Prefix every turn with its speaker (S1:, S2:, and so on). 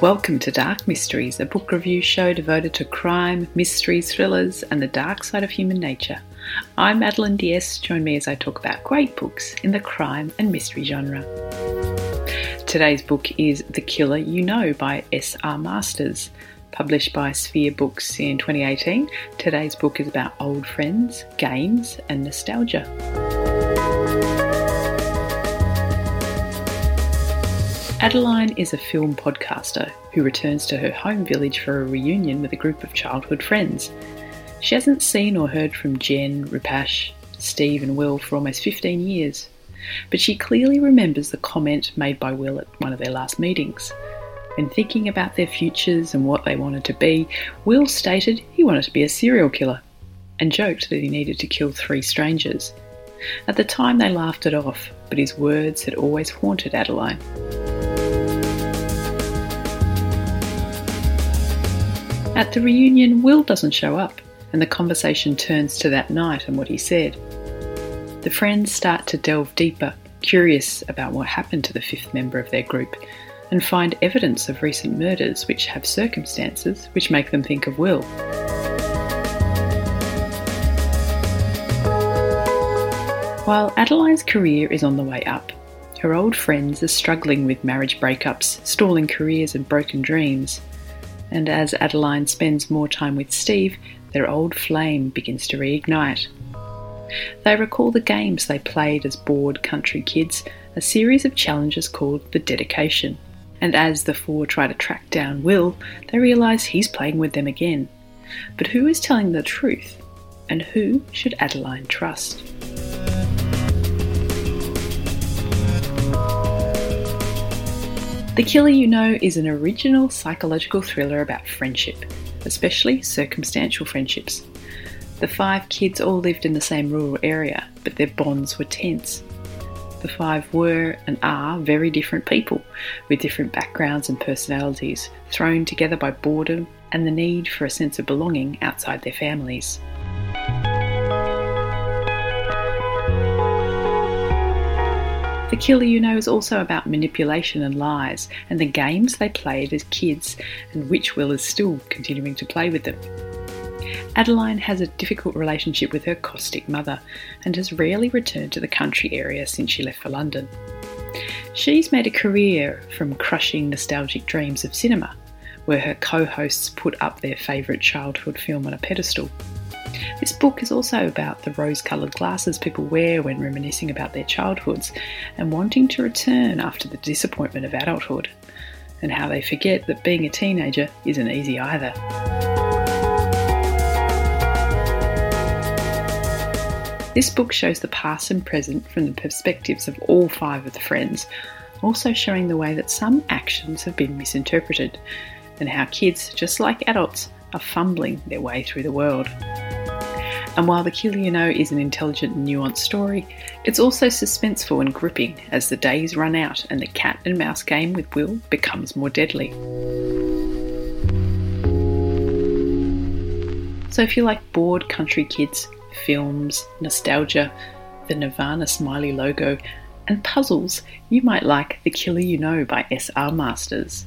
S1: Welcome to Dark Mysteries, a book review show devoted to crime, mysteries, thrillers, and the dark side of human nature. I'm Madeleine d'Este. Join me as I talk about great books in the crime and mystery genre. Today's book is The Killer You Know by S.R. Masters. Published by Sphere Books in 2018, today's book is about old friends, games, and nostalgia. Adeline is a film podcaster who returns to her home village for a reunion with a group of childhood friends. She hasn't seen or heard from Jen, Rupash, Steve, and Will for almost 15 years, but she clearly remembers the comment made by Will at one of their last meetings. When thinking about their futures and what they wanted to be, Will stated he wanted to be a serial killer and joked that he needed to kill three strangers. At the time, they laughed it off, but his words had always haunted Adeline. At the reunion, Will doesn't show up, and the conversation turns to that night and what he said. The friends start to delve deeper, curious about what happened to the fifth member of their group, and find evidence of recent murders which have circumstances which make them think of Will. While Adeline's career is on the way up, her old friends are struggling with marriage breakups, stalling careers, and broken dreams and as Adeline spends more time with Steve, their old flame begins to reignite. They recall the games they played as bored country kids, a series of challenges called The Dedication. And as the four try to track down Will, they realise he's playing with them again. But who is telling the truth? And who should Adeline trust? The Killer You Know is an original psychological thriller about friendship, especially circumstantial friendships. The five kids all lived in the same rural area, but their bonds were tense. The five were and are very different people, with different backgrounds and personalities, thrown together by boredom and the need for a sense of belonging outside their families. The Killer You Know is also about manipulation and lies, and the games they played as kids, and which Will is still continuing to play with them. Adeline has a difficult relationship with her caustic mother and has rarely returned to the country area since she left for London. She's made a career from crushing nostalgic dreams of cinema, where her co hosts put up their favourite childhood film on a pedestal. This book is also about the rose coloured glasses people wear when reminiscing about their childhoods and wanting to return after the disappointment of adulthood, and how they forget that being a teenager isn't easy either. This book shows the past and present from the perspectives of all five of the friends, also showing the way that some actions have been misinterpreted, and how kids, just like adults, are fumbling their way through the world. And while The Killer You Know is an intelligent and nuanced story, it's also suspenseful and gripping as the days run out and the cat and mouse game with Will becomes more deadly. So if you like bored country kids, films, nostalgia, the Nirvana smiley logo, and puzzles, you might like The Killer You Know by S.R. Masters.